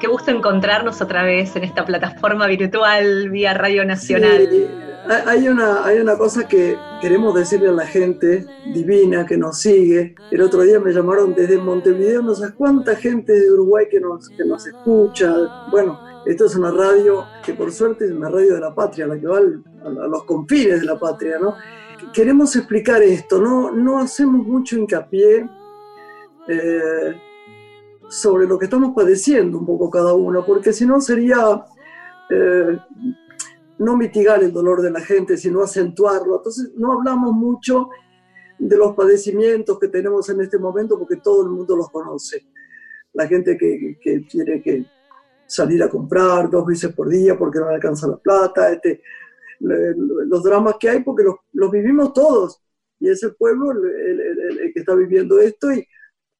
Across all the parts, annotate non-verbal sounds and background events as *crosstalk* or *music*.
Qué gusto encontrarnos otra vez en esta plataforma virtual vía Radio Nacional. Hay una, hay una cosa que queremos decirle a la gente divina que nos sigue. El otro día me llamaron desde Montevideo, no sé cuánta gente de Uruguay que nos, que nos escucha. Bueno, esto es una radio que por suerte es una radio de la patria, la que va a los confines de la patria, ¿no? Queremos explicar esto, no, no hacemos mucho hincapié eh, sobre lo que estamos padeciendo un poco cada uno, porque si no sería eh, no mitigar el dolor de la gente, sino acentuarlo. Entonces no hablamos mucho de los padecimientos que tenemos en este momento porque todo el mundo los conoce. La gente que, que tiene que salir a comprar dos veces por día porque no alcanza la plata, este, los dramas que hay porque los, los, vivimos todos y es el pueblo el, que está viviendo esto y,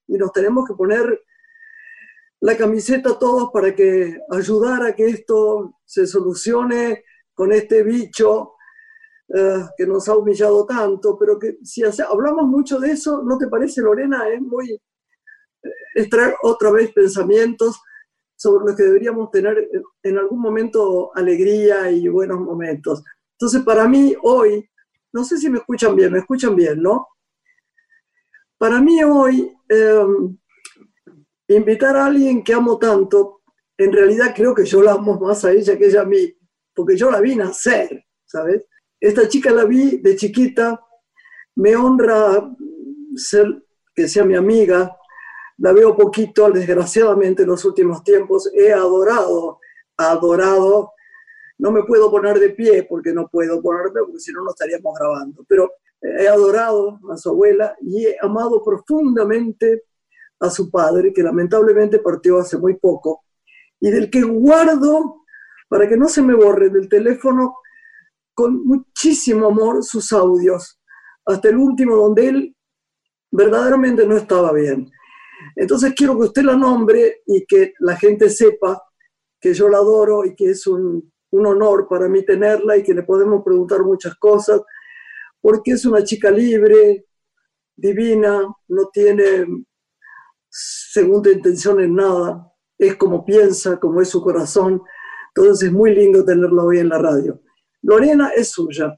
y, nos tenemos que poner la camiseta todos para que ayudar a que esto se solucione con este bicho eh, que nos ha humillado tanto, pero que si hablamos mucho de eso, ¿no te parece, Lorena? Es muy extraer otra vez pensamientos sobre los que deberíamos tener en algún momento alegría y buenos momentos. Entonces, para mí hoy, no sé si me escuchan bien, me escuchan bien, ¿no? Para mí hoy, em, invitar a alguien que amo tanto, en realidad creo que yo la amo más a ella que ella a mí, porque yo la vi nacer, ¿sabes? Esta chica la vi de chiquita, me honra ser, que sea mi amiga, la veo poquito, desgraciadamente en los últimos tiempos, he adorado, adorado, no me puedo poner de pie porque no puedo ponerme, porque si no, no estaríamos grabando, pero he adorado a su abuela y he amado profundamente a su padre, que lamentablemente partió hace muy poco, y del que guardo para que no se me borre del teléfono con muchísimo amor sus audios, hasta el último donde él verdaderamente no estaba bien. Entonces quiero que usted la nombre y que la gente sepa que yo la adoro y que es un, un honor para mí tenerla y que le podemos preguntar muchas cosas, porque es una chica libre, divina, no tiene segunda intención en nada, es como piensa, como es su corazón, entonces es muy lindo tenerla hoy en la radio. Lorena es suya.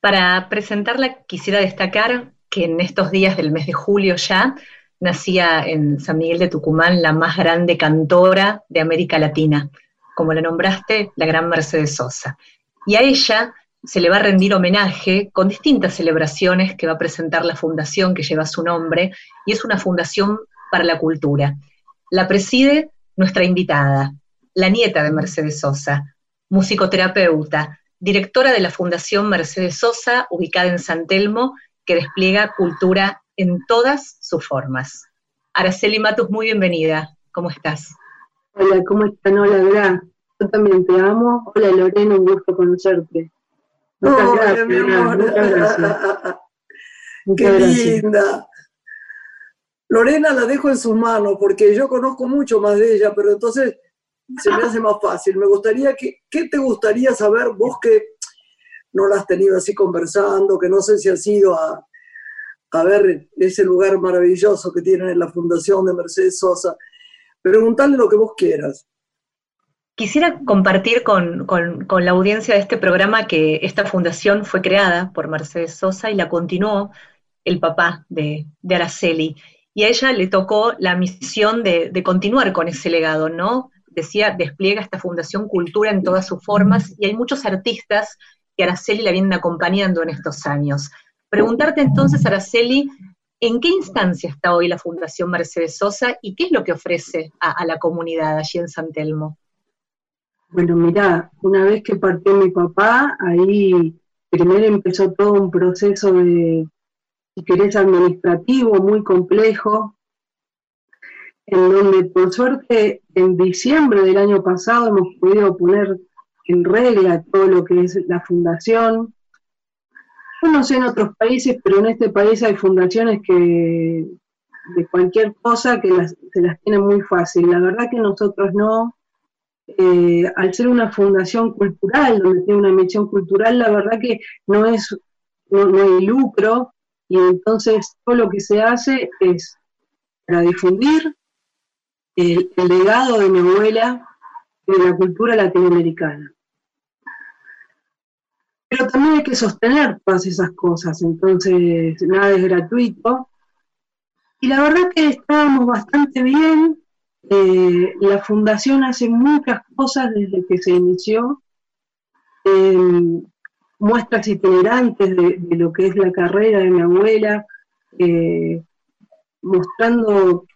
Para presentarla quisiera destacar que en estos días del mes de julio ya nacía en San Miguel de Tucumán la más grande cantora de América Latina, como la nombraste, la gran Mercedes Sosa. Y a ella se le va a rendir homenaje con distintas celebraciones que va a presentar la fundación que lleva su nombre, y es una fundación para la cultura. La preside nuestra invitada, la nieta de Mercedes Sosa, musicoterapeuta, directora de la Fundación Mercedes Sosa, ubicada en San Telmo, que despliega cultura en todas sus formas. Araceli Matus, muy bienvenida. ¿Cómo estás? Hola, ¿cómo están? Hola, Gra. Yo también te amo. Hola, Lorena, un gusto conocerte. Muchas gracias, Muchas gracias. *laughs* Qué linda. Lorena la dejo en sus manos porque yo conozco mucho más de ella, pero entonces se me hace más fácil. Me gustaría que, ¿qué te gustaría saber vos que no la has tenido así conversando, que no sé si has ido a, a ver ese lugar maravilloso que tienen en la Fundación de Mercedes Sosa? Preguntarle lo que vos quieras. Quisiera compartir con, la audiencia de este programa que esta fundación fue creada por Mercedes Sosa y la continuó el papá de, de Araceli. Y a ella le tocó la misión de, continuar con ese legado, ¿no? decía, despliega esta Fundación Cultura en todas sus formas y hay muchos artistas que Araceli la vienen acompañando en estos años. Preguntarte entonces, Araceli, ¿en qué instancia está hoy la Fundación Mercedes Sosa y qué es lo que ofrece a, la comunidad allí en San Telmo? Bueno, mira, una vez que partió mi papá, ahí primero empezó todo un proceso de, si querés, administrativo muy complejo, en donde por suerte en diciembre del año pasado hemos podido poner en regla todo lo que es la fundación. Yo no sé en otros países, pero en este país hay fundaciones que de cualquier cosa que se las tienen muy fácil. La verdad que nosotros no, eh, al ser una fundación cultural, donde tiene una misión cultural, la verdad que no es, no, hay lucro, y entonces todo lo que se hace es para difundir el, legado de mi abuela de la cultura latinoamericana. Pero también hay que sostener todas esas cosas, entonces nada es gratuito. Y la verdad que estábamos bastante bien, eh, la fundación hace muchas cosas desde que se inició, eh, muestras itinerantes de, lo que es la carrera de mi abuela, eh, mostrando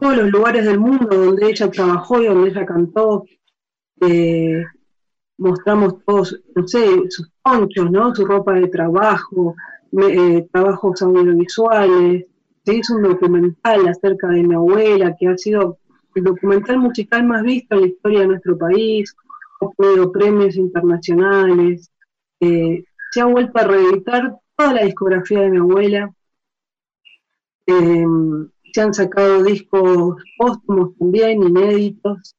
todos los lugares del mundo donde ella trabajó y donde ella cantó. mostramos todos, no sé, sus ponchos, ¿no? Su ropa de trabajo, trabajos audiovisuales, se hizo un documental acerca de mi abuela, que ha sido el documental musical más visto en la historia de nuestro país, obtenido premios internacionales, eh, se ha vuelto a reeditar toda la discografía de mi abuela, eh, se han sacado discos póstumos también, inéditos,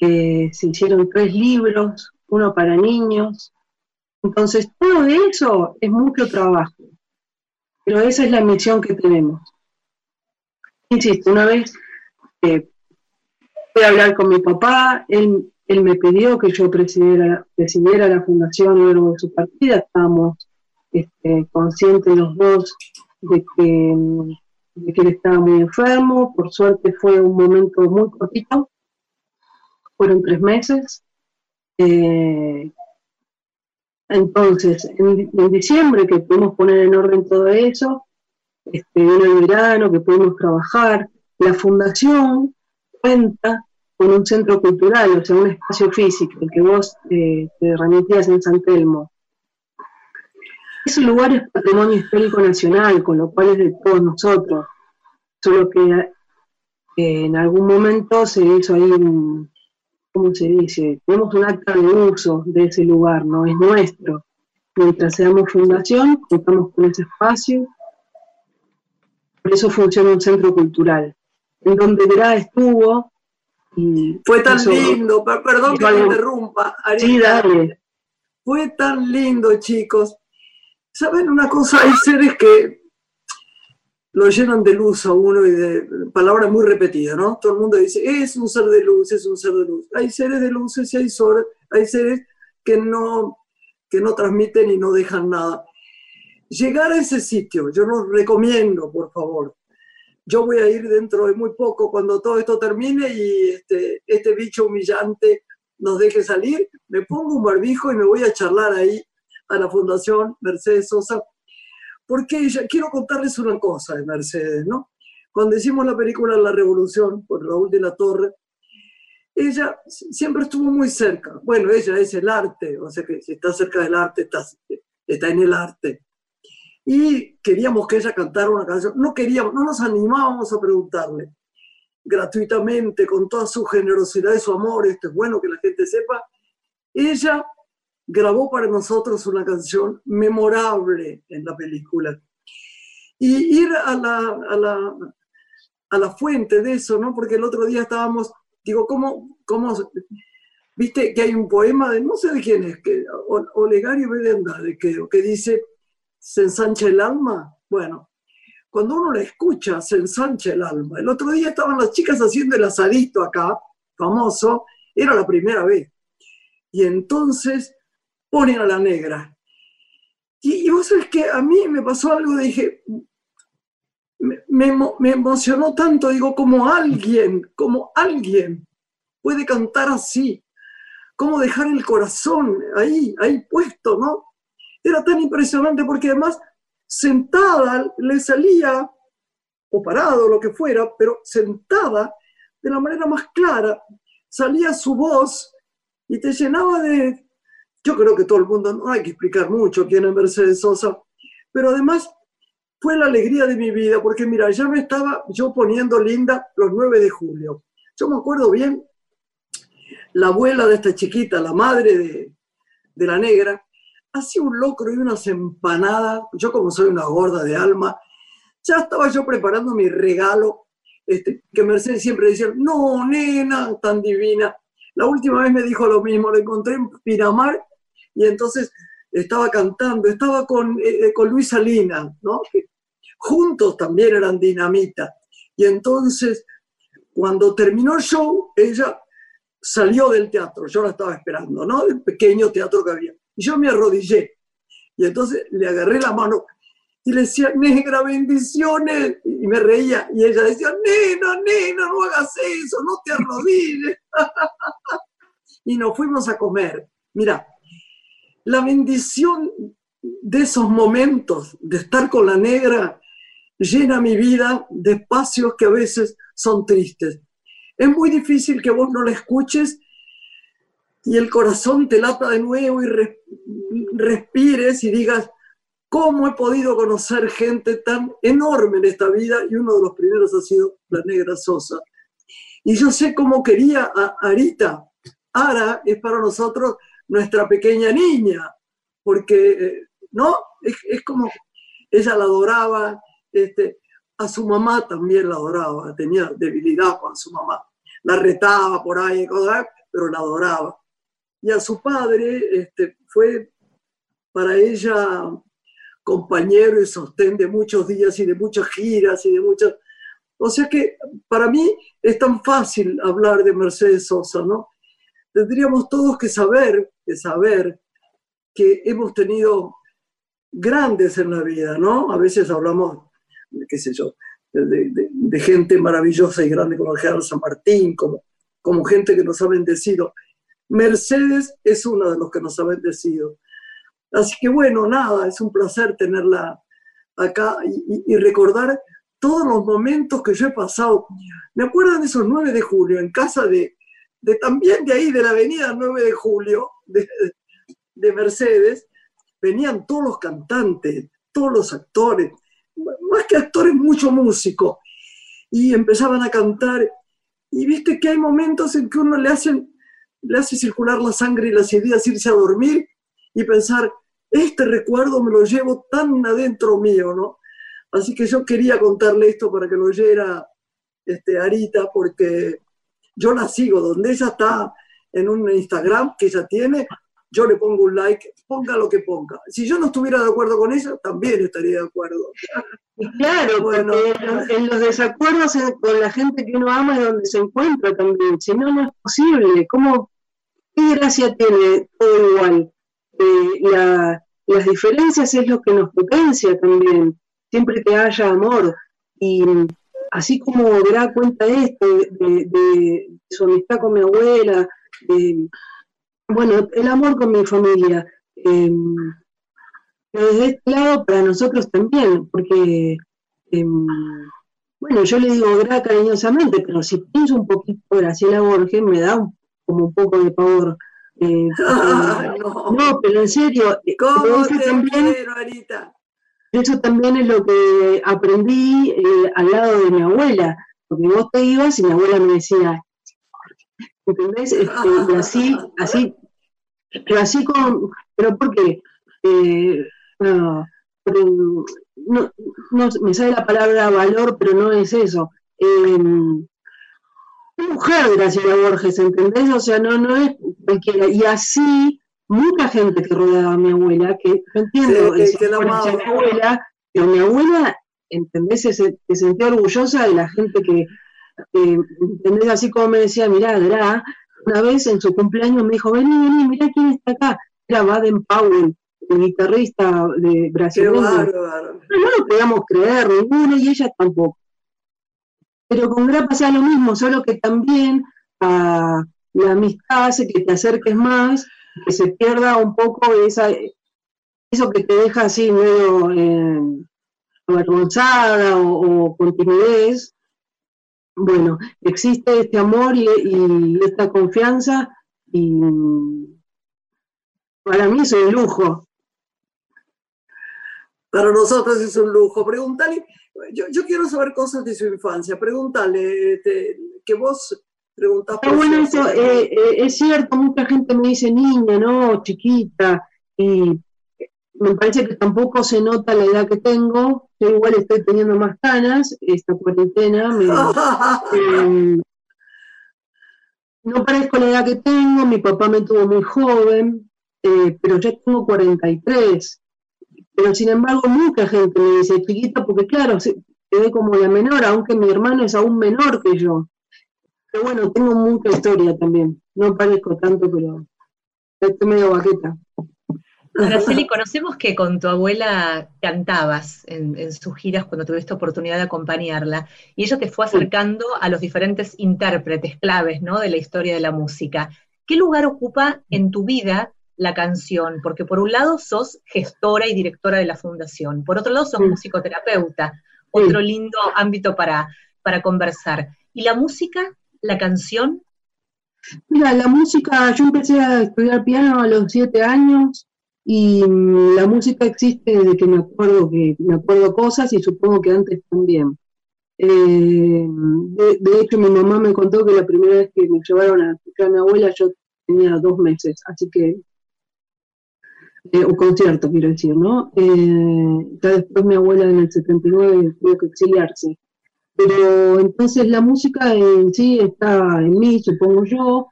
se hicieron tres libros, uno para niños, entonces todo eso es mucho trabajo pero esa es la misión que tenemos. Insisto, una vez eh, fui a hablar con mi papá, él, me pidió que yo presidiera, la fundación luego de su partida, estábamos este, conscientes los dos de que, él estaba muy enfermo, por suerte fue un momento muy cortito, fueron tres meses. Eh, entonces, en, diciembre que pudimos poner en orden todo eso, este, en el verano que pudimos trabajar, la fundación cuenta con un centro cultural, o sea, un espacio físico, el que vos eh, te remitías en San Telmo. Ese lugar es patrimonio histórico nacional, con lo cual es de todos nosotros, solo que eh, en algún momento se hizo ahí ¿cómo se dice? Tenemos un acta de uso de ese lugar, no es nuestro. Mientras seamos fundación, contamos con ese espacio. Por eso funciona un centro cultural, en donde Verá estuvo. Y Fue tan lindo, perdón que me interrumpa. Sí, dale. Fue tan lindo, chicos. ¿Saben una cosa? Hay seres que lo llenan de luz a uno y de palabras muy repetidas, ¿no? Todo el mundo dice, es un ser de luz, es un ser de luz. Hay seres de luces y hay, hay seres que no, que no transmiten y no dejan nada. Llegar a ese sitio, yo los recomiendo, por favor. Yo voy a ir dentro de muy poco, cuando todo esto termine y este, este bicho humillante nos deje salir, me pongo un barbijo y me voy a charlar ahí a la Fundación Mercedes Sosa porque ella, quiero contarles una cosa de Mercedes, ¿no? Cuando hicimos la película La Revolución, por Raúl de la Torre, ella siempre estuvo muy cerca. Bueno, ella es el arte, o sea que si está cerca del arte, está, está en el arte. Y queríamos que ella cantara una canción. No queríamos, no nos animábamos a preguntarle gratuitamente, con toda su generosidad y su amor, esto es bueno que la gente sepa, ella grabó para nosotros una canción memorable en la película. Y ir a la, a la, a la fuente de eso, ¿no? Porque el otro día estábamos, digo, ¿cómo, cómo viste que hay un poema de, no sé de quién es, que, Olegario Belenda, de que, que dice, se ensancha el alma? Bueno, cuando uno la escucha, se ensancha el alma. El otro día estaban las chicas haciendo el asadito acá, famoso, era la primera vez. Y entonces ponen a la negra. Y, vos sabés que a mí me pasó algo, dije, me, me, emocionó tanto, digo, como alguien, como alguien puede cantar así, cómo dejar el corazón ahí, ahí puesto, ¿no? Era tan impresionante porque además sentada le salía, o parado, lo que fuera, pero sentada de la manera más clara, salía su voz y te llenaba de, yo creo que todo el mundo, no hay que explicar mucho quién es Mercedes Sosa, pero además fue la alegría de mi vida, porque mira, ya me estaba yo poniendo linda los 9 de julio. Yo me acuerdo bien, la abuela de esta chiquita, la madre de, de la negra, hacía un locro y unas empanadas, yo como soy una gorda de alma, ya estaba yo preparando mi regalo, este, que Mercedes siempre decía, no, nena, tan divina, La última vez me dijo lo mismo, lo encontré en Pinamar y entonces estaba cantando, estaba con, eh, eh, con Luis Salina, ¿no? juntos también eran dinamita. Y entonces, cuando terminó el show, ella salió del teatro, yo la estaba esperando, ¿no? El pequeño teatro que había. Yo me arrodillé. Y entonces le agarré la mano y le decía, negra, bendiciones. Y me reía. Y ella decía, nena, nena, no hagas eso, no te arrodilles. *laughs* y nos fuimos a comer. Mira, la bendición de esos momentos de estar con la negra llena mi vida de espacios que a veces son tristes. Es muy difícil que vos no la escuches y el corazón te lata de nuevo y respires y digas, ¿cómo he podido conocer gente tan enorme en esta vida? Y uno de los primeros ha sido la negra Sosa. Y yo sé cómo quería a Arita. Ara es para nosotros nuestra pequeña niña, porque, eh, ¿no? Es, es como, ella la adoraba, este, a su mamá también la adoraba, tenía debilidad con su mamá. La retaba por ahí, pero la adoraba. Y a su padre este, fue para ella compañero y sostén de muchos días y de muchas giras y de muchas... O sea que para mí es tan fácil hablar de Mercedes Sosa, ¿no? Tendríamos todos que saber, que saber que hemos tenido grandes en la vida, ¿no? A veces hablamos qué sé yo, de, gente maravillosa y grande como general San Martín, como, como gente que nos ha bendecido. Mercedes es una de los que nos ha bendecido. Así que bueno, nada, es un placer tenerla acá y, recordar todos los momentos que yo he pasado. Me acuerdo de esos 9 de julio en casa de, de también de ahí, de la avenida 9 de julio, de, de Mercedes, venían todos los cantantes, todos los actores, más que actores, mucho músico. Y empezaban a cantar. Y viste que hay momentos en que uno le, hacen, le hace circular la sangre y las ideas, irse a dormir y pensar, este recuerdo me lo llevo tan adentro mío, ¿no? Así que yo quería contarle esto para que lo oyera este, Arita, porque yo la sigo, donde ella está en un Instagram que ella tiene, yo le pongo un like, ponga lo que ponga. Si yo no estuviera de acuerdo con ella, también estaría de acuerdo. Claro, bueno, porque en los desacuerdos con la gente que uno ama es donde se encuentra también. Si no, no es posible. ¿Cómo, ¿Qué gracia tiene todo igual? Eh, las diferencias es lo que nos potencia también, siempre que haya amor. Y así como verá cuenta esto de, de su amistad con mi abuela, de, bueno, el amor con mi familia. Eh, desde este lado para nosotros también, porque, em, bueno, yo le digo gra cariñosamente, pero si pienso un poquito Graciela Borges, me da como un poco de pavor. Eh, *laughs* no. pero en serio, eh, ¿Cómo eso, también, eso también es lo que aprendí al lado de mi abuela, porque vos te ibas y mi abuela me decía, ¿entendés? Este, y así, así, pero así con, pero ¿por qué? Eh, no, me sale la palabra valor, pero no es eso. Eh, mujer, Graciela Borges, ¿entendés? O sea, no, no es cualquiera. Y así, mucha gente que rodeaba a mi abuela, que no entiendo, que, la mi abuela, pero mi abuela, ¿entendés? Se, se, sentía orgullosa de la gente que, ¿entendés? Así como me decía, mirá, Gra, una vez en su cumpleaños me dijo, vení, vení, mirá quién está acá. Era Baden Powell, el guitarrista de brasileño. No, no lo podíamos creer, ninguno, y ella tampoco. Pero con Gra pasa lo mismo, solo que también ah, la amistad hace que te acerques más, que se pierda un poco esa, eso que te deja así medio eh, avergonzada o, o con timidez, bueno, existe este amor y, esta confianza y para mí es un lujo. Para nosotros es un lujo. Pregúntale, yo, quiero saber cosas de su infancia. Pregúntale, que vos preguntás. Por bueno, eso eh, eh, es cierto, mucha gente me dice niña, ¿no? Chiquita. Y me parece que tampoco se nota la edad que tengo. Yo igual estoy teniendo más canas, esta cuarentena me, *laughs* em, no parezco la edad que tengo, mi papá me tuvo muy joven, eh, pero yo tengo 43. Pero sin embargo, mucha gente me dice chiquita, porque claro, se, ve como la menor, aunque mi hermano es aún menor que yo. Pero bueno, tengo mucha historia también. No parezco tanto, pero estoy medio vaqueta. Araceli, conocemos que con tu abuela cantabas en, sus giras cuando tuviste oportunidad de acompañarla, y ella te fue acercando a los diferentes intérpretes claves ¿no? de la historia de la música. ¿Qué lugar ocupa en tu vida la canción? Porque por un lado sos gestora y directora de la fundación, por otro lado sos musicoterapeuta, otro lindo ámbito para, para conversar. ¿Y la música, la canción? Mira, la música, yo empecé a estudiar piano a los siete años, y la música existe desde que me acuerdo que me acuerdo cosas y supongo que antes también. Eh, de, hecho, mi mamá me contó que la primera vez que me llevaron a escuchar a mi abuela yo tenía dos meses, así que, eh, un concierto quiero decir, ¿no? Eh, después mi abuela en el 79 tuvo que exiliarse. Pero entonces la música en sí está en mí, supongo yo.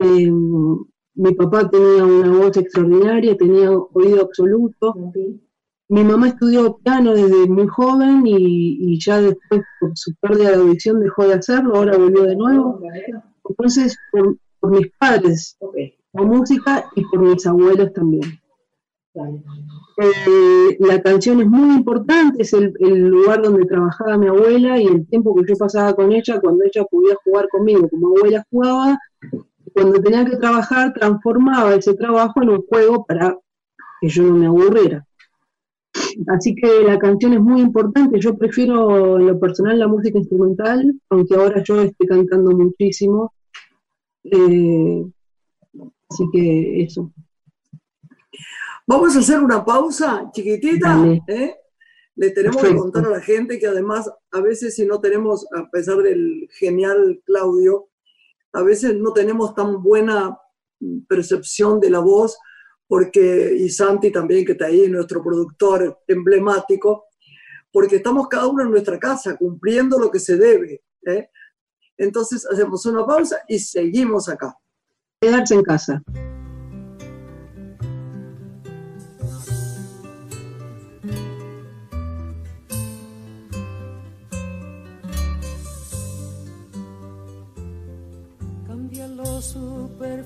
Eh, mi papá tenía una voz extraordinaria, tenía oído absoluto. Mi mamá estudió piano desde muy joven y, ya después, por su pérdida de audición, dejó de hacerlo, ahora volvió de nuevo. Entonces, por, mis padres, la música y por mis abuelos también. Eh, la canción es muy importante, es el, el, lugar donde trabajaba mi abuela y el tiempo que yo pasaba con ella cuando ella podía jugar conmigo como abuela jugaba cuando tenía que trabajar, transformaba ese trabajo en un juego para que yo no me aburriera. Así que la canción es muy importante. Yo prefiero en lo personal la música instrumental, aunque ahora yo esté cantando muchísimo. Eh, así que eso. Vamos a hacer una pausa chiquitita. ¿eh? Le tenemos que contar a la gente que además a veces si no tenemos, a pesar del genial Claudio, a veces no tenemos tan buena percepción de la voz, porque, y Santi también, que está ahí, nuestro productor emblemático, porque estamos cada uno en nuestra casa cumpliendo lo que se debe. ¿eh? Entonces hacemos una pausa y seguimos acá. Quedarse en casa.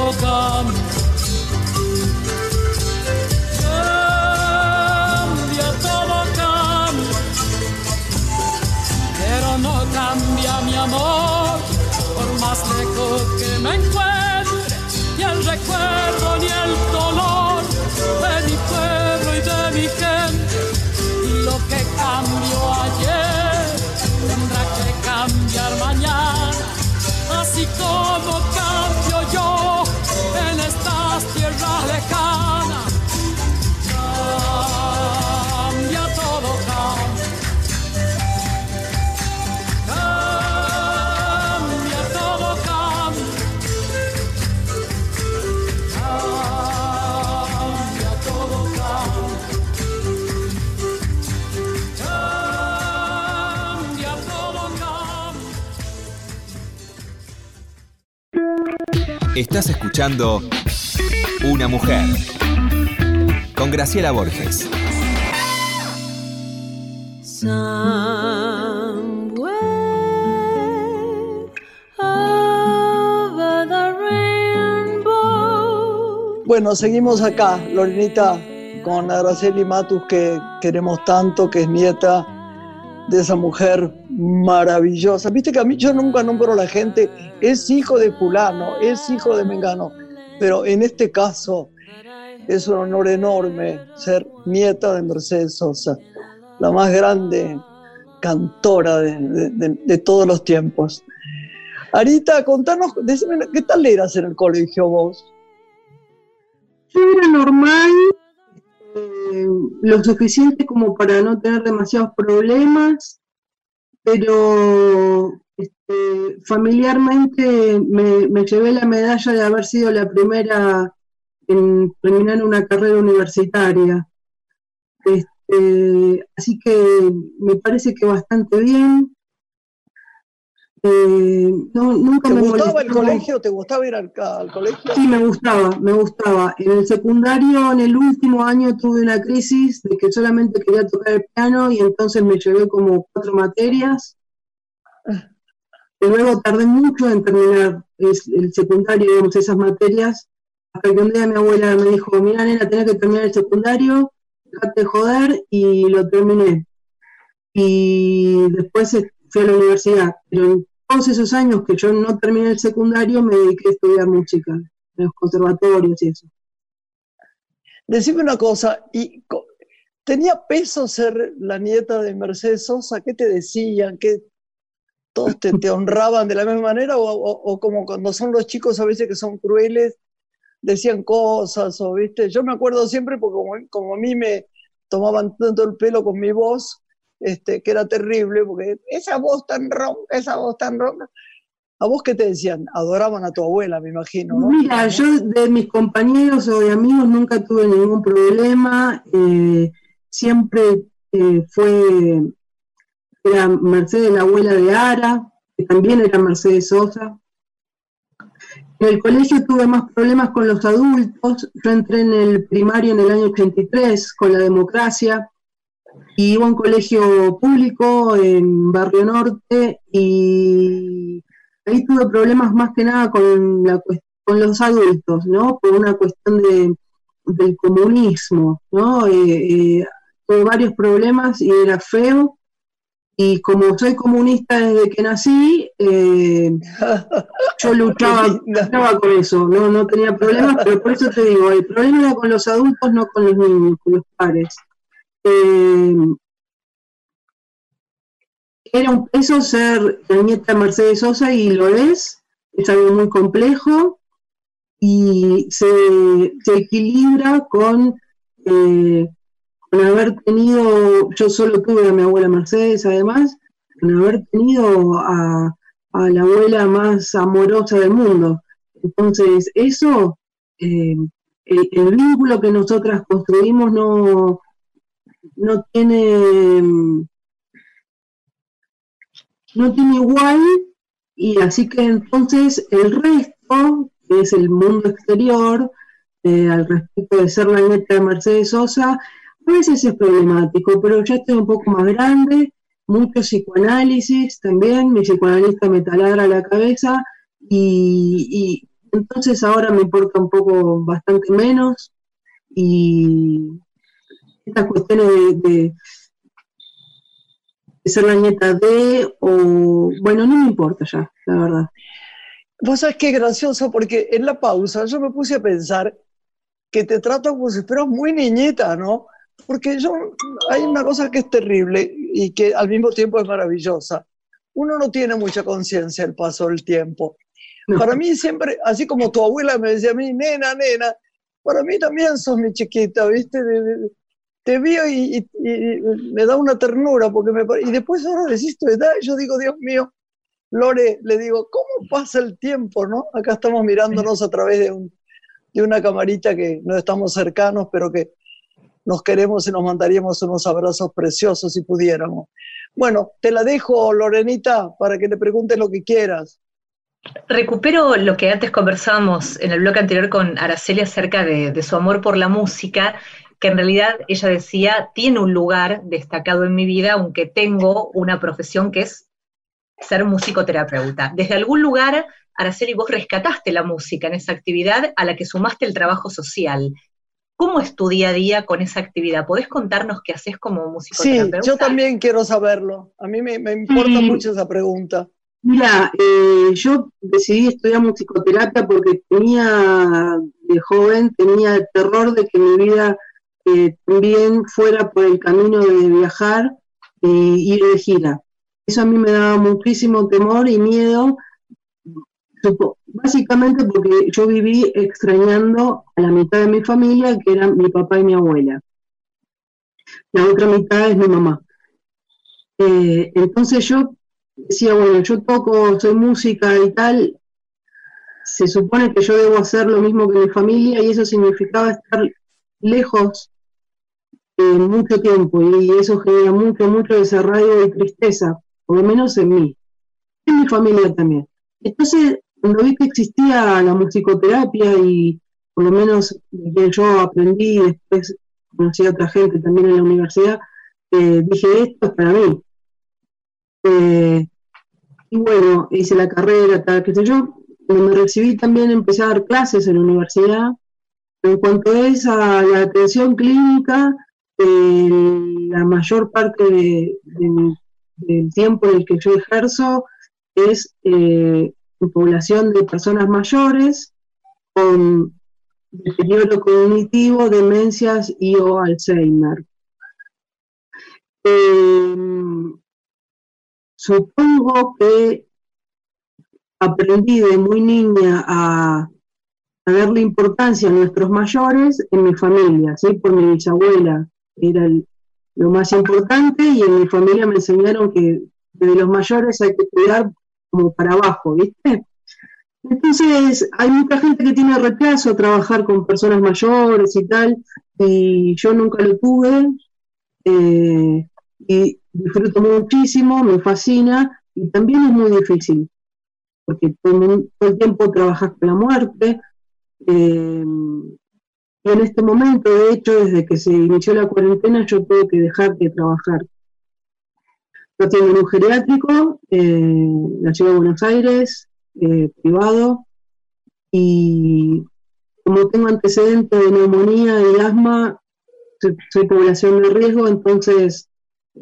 Cambia Estás escuchando Una mujer con Graciela Borges. Bueno, seguimos acá, Lorenita, con Araceli Matus, que queremos tanto, que es nieta de esa mujer maravillosa. Viste que a mí yo nunca nombro a la gente, es hijo de fulano, es hijo de Mengano, pero en este caso es un honor enorme ser nieta de Mercedes Sosa, la más grande cantora de, de- todos los tiempos. Arita, contanos, decime, ¿qué tal eras en el colegio vos? Yo era normal, eh, lo suficiente como para no tener demasiados problemas, pero este, familiarmente me, me llevé la medalla de haber sido la primera en terminar una carrera universitaria. Este, así que me parece que bastante bien. Eh, no, nunca ¿Te me gustaba el colegio? ¿Te gustaba ir al, al colegio? Sí, me gustaba, me gustaba. En el secundario, en el último año, tuve una crisis de que solamente quería tocar el piano y entonces me llevé como cuatro materias. Y luego tardé mucho en terminar el secundario, digamos, esas materias, hasta que un día mi abuela me dijo, mira, nena, tenés que terminar el secundario, dejate de joder, y lo terminé. Y después eh, fui a la universidad. Pero todos esos años que yo no terminé el secundario, me dediqué a estudiar música en los conservatorios y eso. Decime una cosa, ¿y co- tenía peso ser la nieta de Mercedes Sosa? ¿Qué te decían? ¿Qué, ¿Todos te, honraban de la misma manera? O, como cuando son los chicos a veces que son crueles, decían cosas, o viste? Yo me acuerdo siempre, porque como, como a mí me tomaban tanto el pelo con mi voz, este, que era terrible, porque esa voz tan ronca, esa voz tan ronca. ¿A vos qué te decían? Adoraban a tu abuela, me imagino, ¿no? Mira, yo de mis compañeros o de amigos nunca tuve ningún problema. eh, siempre eh, fue, era Mercedes la abuela de Ara, que también era Mercedes Sosa. En el colegio tuve más problemas con los adultos. Yo entré en el primario en el año 83 con la democracia y iba a un colegio público en Barrio Norte y ahí tuve problemas más que nada con, la, con los adultos, ¿no? Por una cuestión de, del comunismo, ¿no? Eh, eh, tuve varios problemas y era feo. Y como soy comunista desde que nací, eh, yo luchaba, *laughs* luchaba con eso, no, no tenía problemas, pero por eso te digo, el problema era con los adultos, no con los niños, con los padres. Eh, era un peso ser la nieta de Mercedes Sosa y lo es, es algo muy complejo y se, se equilibra con, eh, con haber tenido, yo solo tuve a mi abuela Mercedes además, con haber tenido a, la abuela más amorosa del mundo. Entonces, eso, eh, el, vínculo que nosotras construimos no, no tiene no tiene igual y así que entonces el resto, que es el mundo exterior, eh, al respecto de ser la neta de Mercedes Sosa, a veces es problemático, pero ya estoy un poco más grande, mucho psicoanálisis también, mi psicoanalista me taladra la cabeza y, entonces ahora me importa un poco bastante menos y estas cuestiones de, ser la nieta de, o bueno, no me importa ya, la verdad. Vos sabés qué gracioso, porque en la pausa yo me puse a pensar que te trato como si fueras muy niñita, ¿no? Porque yo, hay una cosa que es terrible y que al mismo tiempo es maravillosa. Uno no tiene mucha conciencia del paso del tiempo. Para mí siempre, así como tu abuela me decía a mí, nena, nena, para mí también sos mi chiquita, ¿viste? Te veo y, me da una ternura, porque me, y después ahora decís tu edad y yo digo, Dios mío, Lore, le digo, ¿cómo pasa el tiempo, no? Acá estamos mirándonos a través de, un, de una camarita que no estamos cercanos, pero que nos queremos y nos mandaríamos unos abrazos preciosos si pudiéramos. Bueno, te la dejo, Lorenita, para que le preguntes lo que quieras. Recupero lo que antes conversábamos en el bloque anterior con Araceli acerca de, de, su amor por la música, que en realidad ella decía, tiene un lugar destacado en mi vida, aunque tengo una profesión que es ser musicoterapeuta. Desde algún lugar, Araceli, vos rescataste la música en esa actividad a la que sumaste el trabajo social. ¿Cómo es tu día a día con esa actividad? ¿Podés contarnos qué haces como musicoterapeuta? Sí, yo también quiero saberlo. A mí me, importa mucho esa pregunta. Mira, eh, yo decidí estudiar musicoterapia porque tenía, de joven, tenía el terror de que mi vida eh, también fuera por el camino de viajar y ir de gira. Eso a mí me daba muchísimo temor y miedo, básicamente porque yo viví extrañando a la mitad de mi familia, que eran mi papá y mi abuela. La otra mitad es mi mamá. Eh, entonces yo decía, bueno, yo toco, soy música y tal, se supone que yo debo hacer lo mismo que mi familia y eso significaba estar lejos eh, mucho tiempo y eso genera mucho, mucho desarraigo y tristeza, por lo menos en mí, en mi familia también. Entonces, cuando vi que existía la musicoterapia y por lo menos que yo aprendí después conocí a otra gente también en la universidad, eh, dije, esto es para mí. Eh, y bueno, hice la carrera, tal, qué sé yo. Cuando me recibí también empecé a dar clases en la universidad. En cuanto a la atención clínica, la mayor parte del tiempo en el que yo ejerzo es eh, población de personas mayores con deterioro cognitivo, demencias y o Alzheimer. Em, supongo que aprendí de muy niña a, a darle importancia a nuestros mayores en mi familia, ¿sí? por mi bisabuela, era lo más importante y en mi familia me enseñaron que de los mayores hay que cuidar como para abajo, ¿viste? Entonces, hay mucha gente que tiene rechazo a trabajar con personas mayores y tal, y yo nunca lo tuve, eh, y disfruto muchísimo, me fascina, y también es muy difícil, porque todo, el tiempo trabajas con la muerte, eh, y en este momento, de hecho, desde que se inició la cuarentena, yo tengo que dejar de trabajar. Yo tengo un geriátrico en la ciudad de Buenos Aires, eh, privado, y como tengo antecedentes de neumonía y asma, soy, población de riesgo, entonces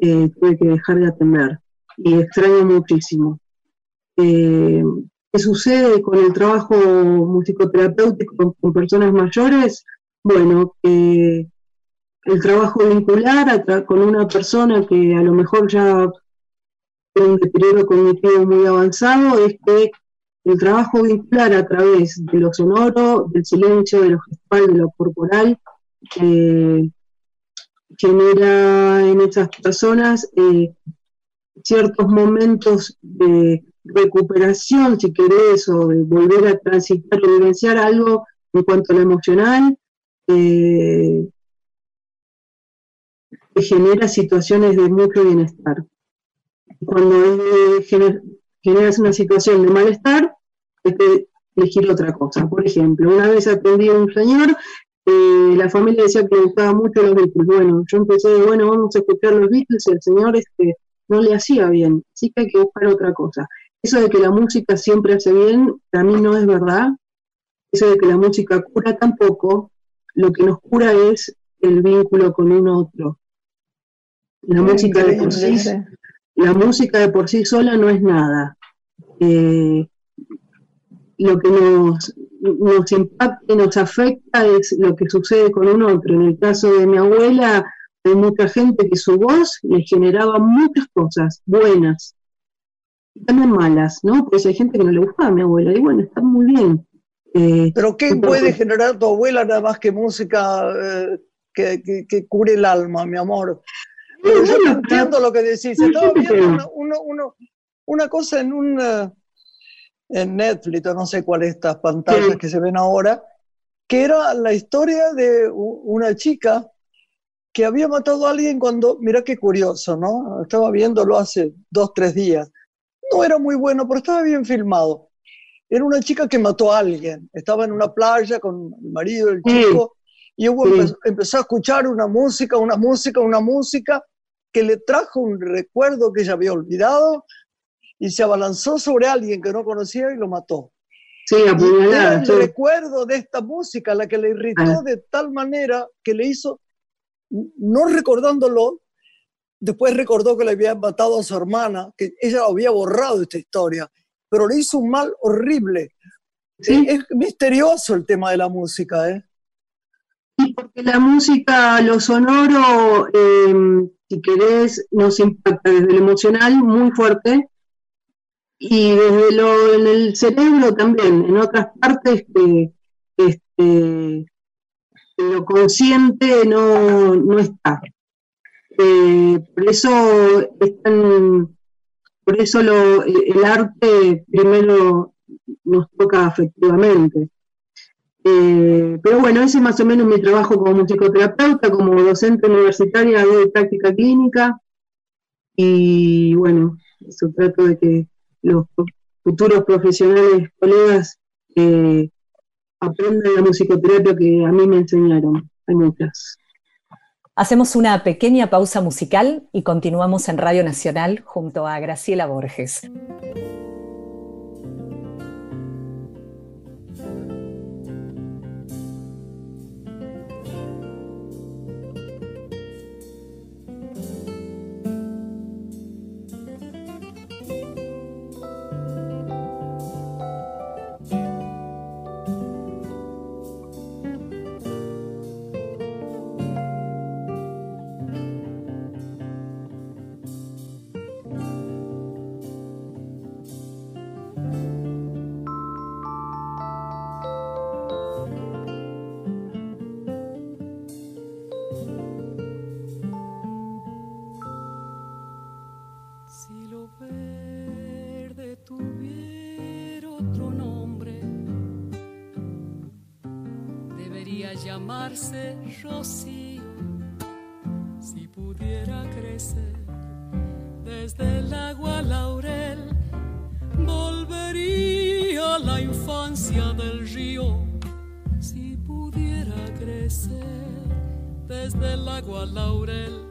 eh, tuve que dejar de atender y extraño muchísimo. Eh, ¿Qué sucede con el trabajo musicoterapéutico con personas mayores? Bueno, que el trabajo vincular con una persona que a lo mejor ya tiene un deterioro cognitivo muy avanzado es que el trabajo vincular a través de lo sonoro, del silencio, de lo gestual, de lo corporal, eh, genera en esas personas eh, ciertos momentos de recuperación, si querés, o de volver a transitar o vivenciar algo en cuanto a lo emocional, eh, que genera situaciones de mucho bienestar. Cuando generas una situación de malestar, hay que elegir otra cosa. Por ejemplo, una vez atendí a un señor, eh, la familia decía que le gustaba mucho los Beatles. Bueno, yo empecé, bueno, vamos a escuchar los Beatles y el señor este, no le hacía bien, así que hay que buscar otra cosa. Eso de que la música siempre hace bien, para mí no es verdad. Eso de que la música cura tampoco. Lo que nos cura es el vínculo con un otro. La música de por sí, la música de por sí sola no es nada. Eh, lo que nos, nos impacta y nos afecta es lo que sucede con un otro. En el caso de mi abuela, hay mucha gente que su voz le generaba muchas cosas buenas y también malas, ¿no? Pues hay gente que no le gustaba a mi abuela, y bueno, está muy bien. Eh, Pero ¿qué puede generar tu abuela nada más que música eh, que, cure el alma, mi amor? yo no entiendo lo que decís. Estaba viendo una, cosa en un en Netflix, no sé cuáles estas pantallas que se ven ahora, que era la historia de una chica que había matado a alguien cuando, mira qué curioso, ¿no? Estaba viéndolo hace dos, tres días. No era muy bueno, pero estaba bien filmado. Era una chica que mató a alguien. Estaba en una playa con el marido, el chico, y hubo, empezó, a escuchar una música, una música, una música que le trajo un recuerdo que ella había olvidado y se abalanzó sobre alguien que no conocía y lo mató. Sí, el recuerdo de esta música, la que le irritó ah. de tal manera que le hizo no recordándolo, después recordó que le habían matado a su hermana, que ella había borrado esta historia, pero le hizo un mal horrible. Es, misterioso el tema de la música, ¿eh? Sí, porque la música, lo sonoro, em, si querés, nos impacta desde lo emocional muy fuerte y desde lo en el cerebro también, en otras partes que este, lo consciente no, no está. Eh, por eso por eso lo, el arte primero nos toca afectivamente. Eh, pero bueno, ese es más o menos mi trabajo como musicoterapeuta, como docente universitaria de práctica clínica. Y bueno, eso trato de que los futuros profesionales, colegas, eh, aprenden la musicoterapia que a mí me enseñaron. Hay muchas. Hacemos una pequeña pausa musical y continuamos en Radio Nacional junto a Graciela Borges. Rosy, si pudiera crecer desde el agua laurel, volvería a la infancia del río. Si pudiera crecer desde el agua laurel,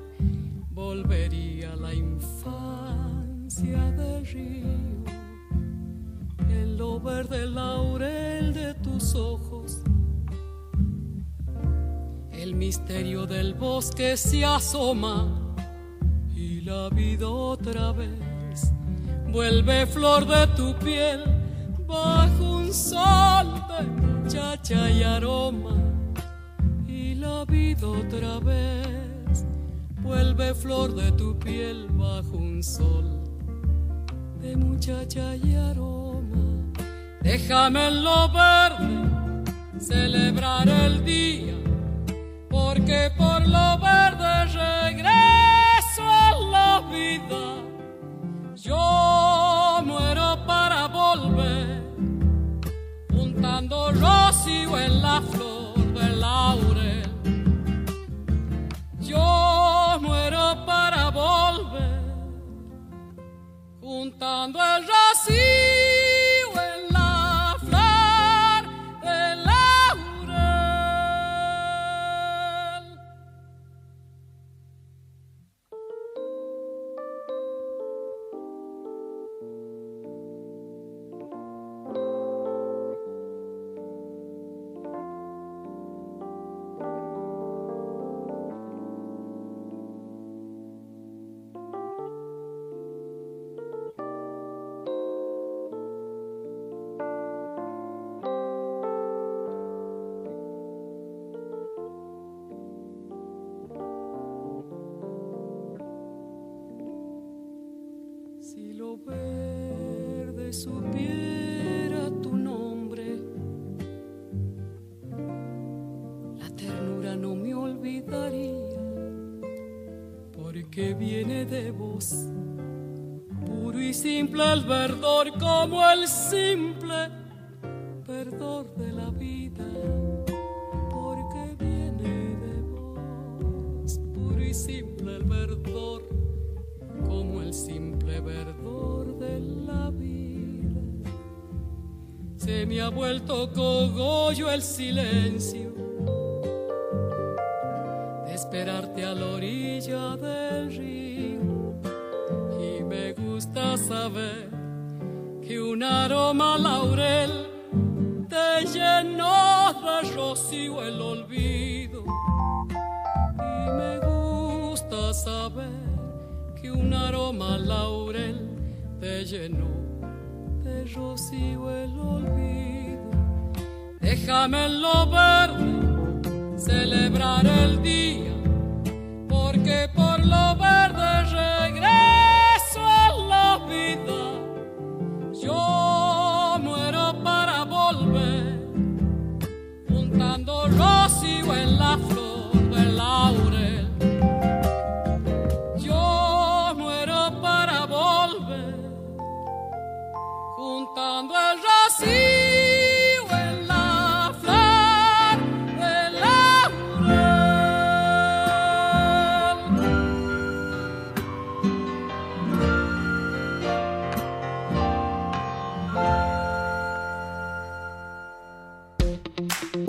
volvería a la infancia del río. El lo verde laurel de tus ojos misterio del bosque se asoma y la vida otra vez vuelve flor de tu piel bajo un sol de muchacha y aroma. Y la vida otra vez vuelve flor de tu piel bajo un sol de muchacha y aroma. Déjame en lo verde celebrar el día lo verde regreso a la vida Yo muero para volver, juntando rocío en la flor del laurel. Yo muero para volver, juntando el silencio de esperarte a la orilla del río. Y me gusta saber que un aroma laurel te llenó de rocío el olvido. Y me gusta saber que un aroma laurel te llenó de rocío el olvido. Déjame en lo verde celebrar el día, porque por lo verde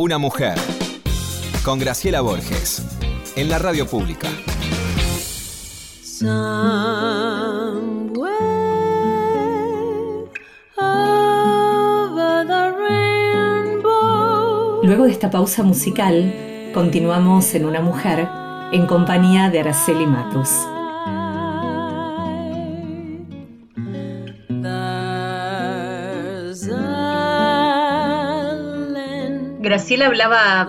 Una mujer con Graciela Borges en la radio pública. Luego de esta pausa musical, continuamos en Una Mujer en compañía de Araceli Matus. Graciela hablaba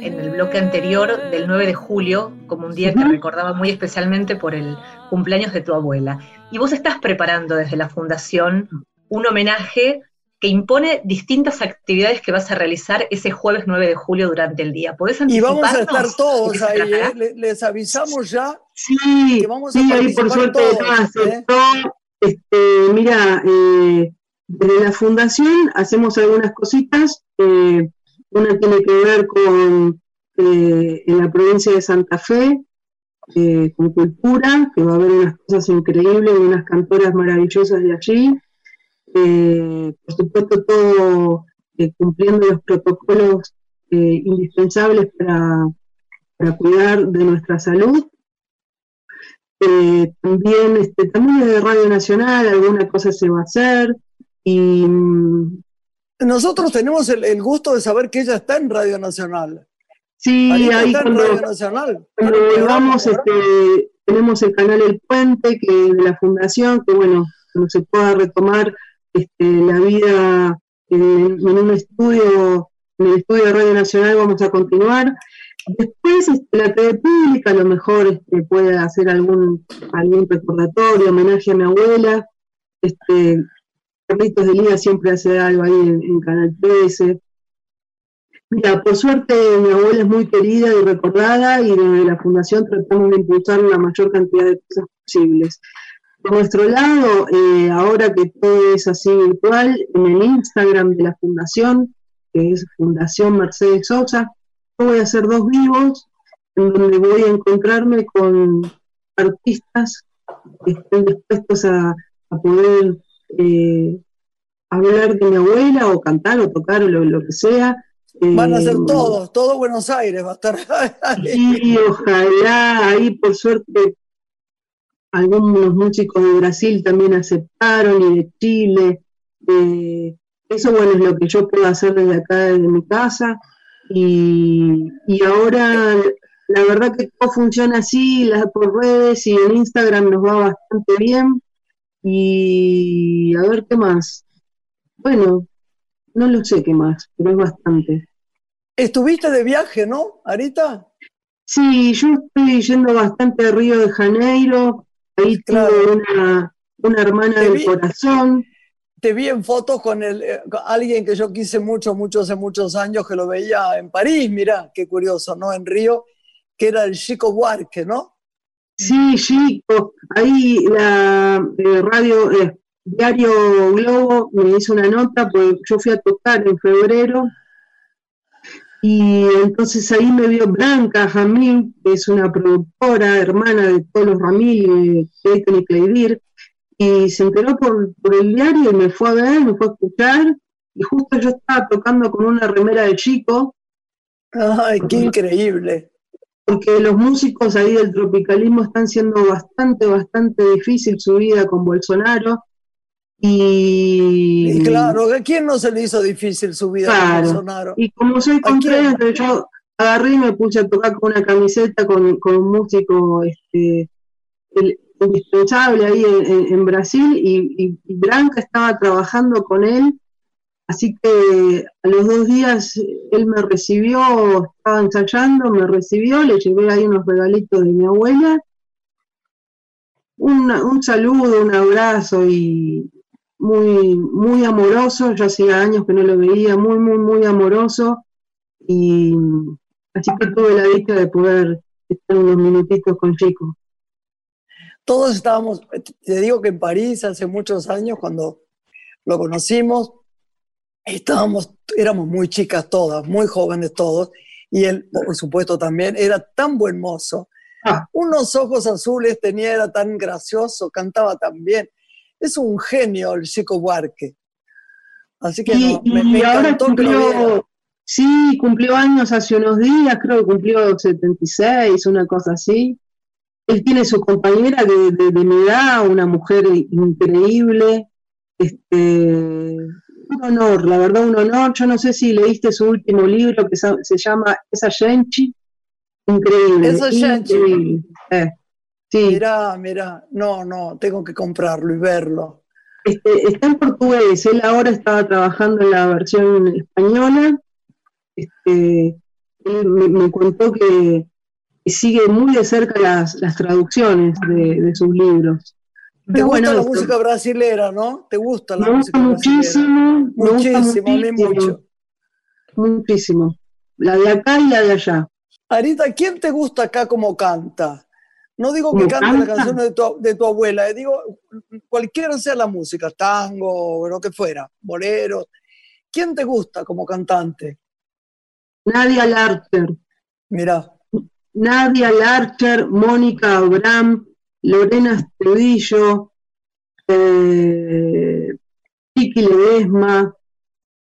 en el bloque anterior del 9 de julio como un día que recordaba muy especialmente por el cumpleaños de tu abuela. Y vos estás preparando desde la fundación un homenaje que impone distintas actividades que vas a realizar ese jueves 9 de julio durante el día. ¿Podés Y vamos a estar todos ahí, ¿eh? les, avisamos ya sí, que vamos a sí, ahí por suerte todos, ¿eh? este, mira, eh, desde la fundación hacemos algunas cositas, una tiene que ver con en la provincia de Santa Fe, con cultura, que va a haber unas cosas increíbles, unas cantoras maravillosas de allí, eh, por supuesto todo eh, cumpliendo los protocolos eh, indispensables para, cuidar de nuestra salud. también, este, también de Radio Nacional alguna cosa se va a hacer y mm, nosotros tenemos el, gusto de saber que ella está en Radio Nacional. Sí, ahí cuando, Radio Nacional. volvamos, este, tenemos el canal El Puente que de la Fundación, que bueno, no se pueda retomar este, la vida en, un estudio, en el estudio de Radio Nacional vamos a continuar. Después este, la TV pública a lo mejor este, puede hacer algún, algún recordatorio, homenaje a mi abuela. Este, Carlitos de Lía siempre hace algo ahí en, Canal 13. Mira, por suerte mi abuela es muy querida y recordada y desde la fundación tratamos de impulsar la mayor cantidad de cosas posibles. por nuestro lado, eh, ahora que todo es así virtual, en el Instagram de la Fundación, que es Fundación Mercedes Sosa, voy a hacer dos vivos en donde voy a encontrarme con artistas que estén dispuestos a, poder eh, hablar de mi abuela o cantar o tocar o lo, que sea. Van a ser eh, todos, todo Buenos Aires va a estar. sí, ojalá, ahí por suerte algunos músicos de Brasil también aceptaron y de Chile. Eh, eso, bueno, es lo que yo puedo hacer desde acá, desde mi casa. Y, ahora, la verdad que todo funciona así, las por redes y en Instagram nos va bastante bien. Y a ver qué más. Bueno, no lo sé qué más, pero es bastante. Estuviste de viaje, ¿no, Arita? Sí, yo estoy yendo bastante a Río de Janeiro, Ahí claro. una, una hermana del corazón. Te vi en fotos con, el, eh, alguien que yo quise mucho, mucho, hace muchos años, que lo veía en París, mira, qué curioso, ¿no? En Río, que era el Chico Buarque, ¿no? Sí, Chico. Ahí la eh, radio, eh, Diario Globo me hizo una nota, porque yo fui a tocar en febrero y entonces ahí me vio Blanca Jamil, que es una productora, hermana de todos los Ramil, Clayton y Claydir, y se enteró por, el diario y me fue a ver, me fue a escuchar, y justo yo estaba tocando con una remera de chico. ¡Ay, qué increíble! Porque los músicos ahí del tropicalismo están siendo bastante, bastante difícil su vida con Bolsonaro. Y, claro, ¿a quién no se le hizo difícil su vida con Bolsonaro? Y como soy contreras, yo agarré y me puse a tocar con una camiseta con, un músico este, indispensable ahí en, Brasil y, Branca estaba trabajando con él, así que a los dos días él me recibió, estaba ensayando, me recibió, le llevé ahí unos regalitos de mi abuela, un saludo, un abrazo y, muy, muy amoroso, yo hacía años que no lo veía, muy, muy, muy amoroso, y así que tuve la dicha de poder estar unos minutitos con Chico. Todos estábamos, te digo que en París hace muchos años, cuando lo conocimos, estábamos, éramos muy chicas todas, muy jóvenes todos, y él, por supuesto, también era tan buen mozo. Ah. Unos ojos azules tenía, era tan gracioso, cantaba tan bien es un genio el Chico Buarque. Así que me, ahora cumplió, sí, cumplió años hace unos días, creo que cumplió 76, una cosa así. Él tiene su compañera de, de, mi edad, una mujer increíble. Este, un honor, la verdad, un honor. Yo no sé si leíste su último libro que se llama Esa Genchi. Increíble. Esa Genchi. Eh. Sí. Mira, mira, no, no, tengo que comprarlo y verlo. Este, está en portugués, él ahora estaba trabajando en la versión española. Este, él me, contó que, sigue muy de cerca las, traducciones de, sus libros. ¿Te gusta la música brasilera, no? ¿Te gusta la música muchísimo, muchísimo, muchísimo, mucho. Muchísimo. La de acá y la de allá. Arita, ¿quién te gusta acá como canta? No digo que cante las canciones de tu, de tu abuela, eh, digo cualquiera sea la música, tango, lo que fuera, bolero. ¿Quién te gusta como cantante? Nadia Larcher. Mira. Nadia Larcher, Mónica Abraham, Lorena Estudillo, eh, Ledesma,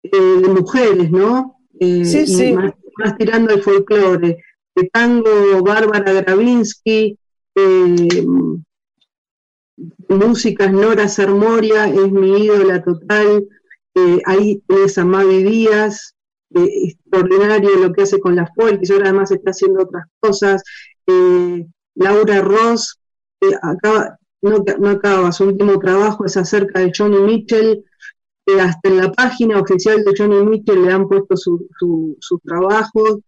eh, de mujeres, ¿no? Eh, sí, sí. Más, más, tirando al folclore. De tango, Bárbara Gravinsky, eh, músicas, Nora Sermoria es mi ídola total, ahí tenés a Mavi Díaz, extraordinario lo que hace con la folk, y ahora además está haciendo otras cosas, Laura Ross, acaba, no, no, acaba, su último trabajo es acerca de Johnny Mitchell, hasta en la página oficial de Johnny Mitchell le han puesto sus su, trabajos,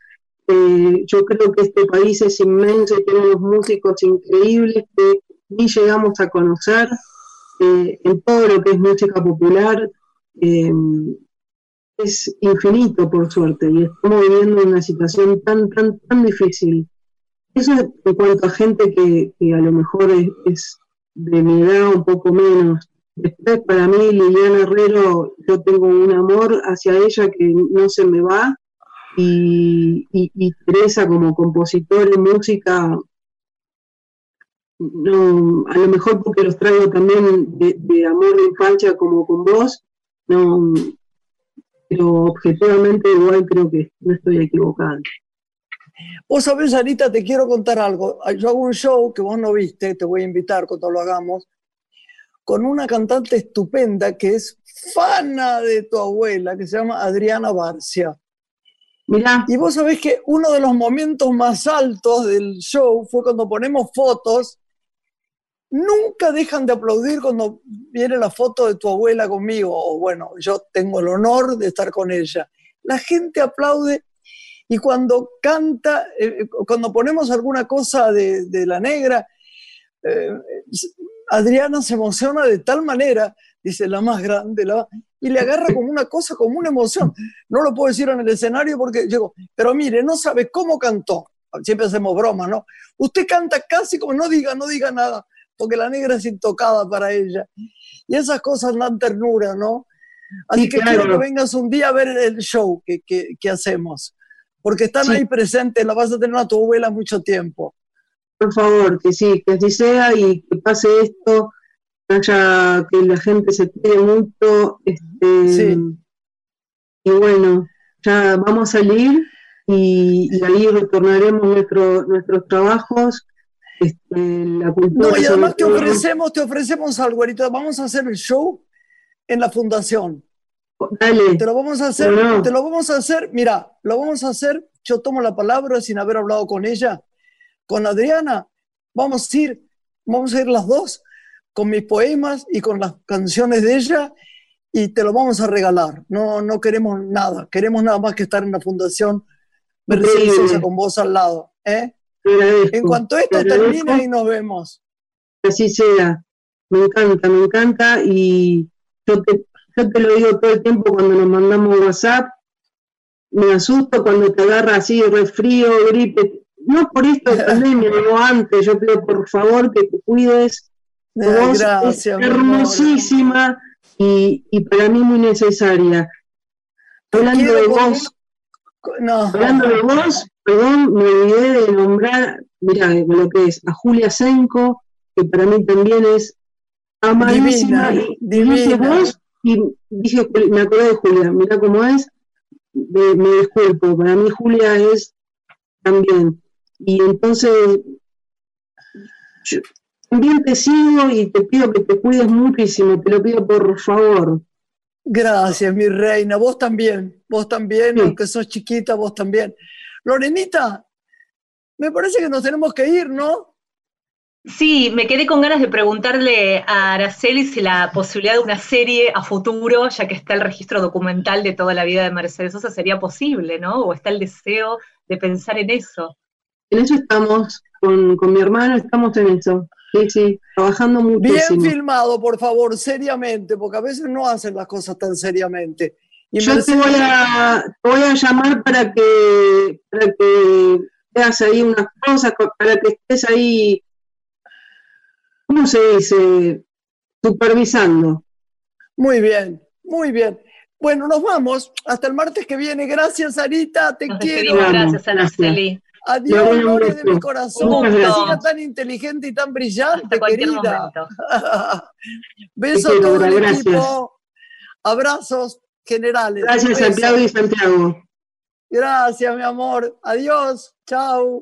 eh, yo creo que este país es inmenso y tiene unos músicos increíbles que ni llegamos a conocer eh, en todo lo que es música popular. Eh, es infinito, por suerte, y estamos viviendo una situación tan, tan, tan difícil. Eso en cuanto a gente que, a lo mejor es, de mi edad, un poco menos. Después, para mí, Liliana Herrero, yo tengo un amor hacia ella que no se me va. Y, Teresa, como compositor y música, no, a lo mejor porque los traigo también de, amor de infancia como con vos, no, pero objetivamente igual creo que no estoy equivocada. Vos sabés, Anita, te quiero contar algo. Yo hago un show que vos no viste, te voy a invitar cuando lo hagamos, con una cantante estupenda que es fana de tu abuela, que se llama Adriana Barcia. Mirá. Y vos sabés que uno de los momentos más altos del show fue cuando ponemos fotos. Nunca dejan de aplaudir cuando viene la foto de tu abuela conmigo. O bueno, yo tengo el honor de estar con ella. La gente aplaude y cuando canta, eh, cuando ponemos alguna cosa de, de la negra, eh, Adriana se emociona de tal manera, dice la más grande, la, y le agarra como una cosa, como una emoción. No lo puedo decir en el escenario porque digo, pero mire, no sabe cómo cantó. Siempre hacemos broma, ¿no? Usted canta casi como no diga, no diga nada, porque la negra es intocada para ella. Y esas cosas dan ternura, ¿no? Así que quiero que vengas un día a ver el show que, que, hacemos, porque están ahí presentes, la vas a tener a tu abuela mucho tiempo por favor, que sí, que así sea y que pase esto, que haya, que la gente se quede mucho, este, y bueno, ya vamos a salir y, ahí retornaremos nuestro, nuestros trabajos. Este, la cultura no, y además te ofrecemos, te ofrecemos algo, ahorita vamos a hacer el show en la fundación. Dale. Te lo vamos a hacer, te lo vamos a hacer, mira, lo vamos a hacer, yo tomo la palabra sin haber hablado con ella con Adriana vamos a ir, vamos a ir las dos con mis poemas y con las canciones de ella y te lo vamos a regalar. No, no queremos nada, queremos nada más que estar en la fundación Mercedes con vos al lado. ¿eh? En cuanto esto termine y nos vemos. Así sea. Me encanta, me encanta y yo te, yo te lo digo todo el tiempo cuando nos mandamos WhatsApp. Me asusto cuando te agarra así resfrío, gripe, no por esto de *laughs* pandemia, no antes, yo pido por favor que te cuides. gracias, hermosísima y, para mí muy necesaria. Hablando de vos, hablando de vos, perdón, me olvidé de nombrar, mira, lo que es a Julia Senko, que para mí también es amadísima. y dije vos, y dije, me acordé de Julia, mira cómo es, me disculpo, para mí Julia es también y entonces, también te sigo y te pido que te cuides muchísimo, te lo pido por favor. Gracias, mi reina. Vos también, vos también, aunque sos chiquita, vos también. Lorenita, me parece que nos tenemos que ir, ¿no? Sí, me quedé con ganas de preguntarle a Araceli si la posibilidad de una serie a futuro, ya que está el registro documental de toda la vida de Mercedes Sosa, sería posible, ¿no? O está el deseo de pensar en eso. En eso estamos, con, mi hermano estamos en eso. Sí, sí, trabajando muchísimo. Bien filmado, por favor, seriamente, porque a veces no hacen las cosas tan seriamente. Yo te voy, a, voy a llamar para que, para que veas ahí unas cosas, para que estés ahí, ¿cómo se dice? Supervisando. Muy bien, muy bien. Bueno, nos vamos. Hasta el martes que viene. Gracias, Arita. Te quiero. Gracias, Araceli. Adiós, Lore de mi corazón. Que tan inteligente y tan brillante, querida. *laughs* Besos a todo el equipo. Abrazos generales. Gracias Claudio y Santiago. Gracias, mi amor. Adiós. Chao.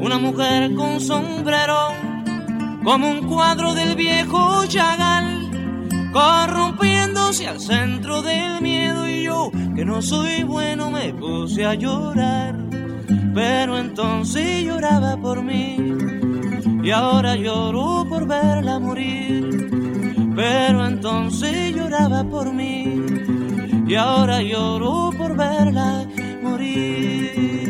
Una mujer con sombrero, como un cuadro del viejo Chagal, corrompiéndose al centro del miedo y yo, que no soy bueno, me puse a llorar. Pero entonces lloraba por mí y ahora lloro por verla morir pero entonces lloraba por mí y ahora lloro por verla morir.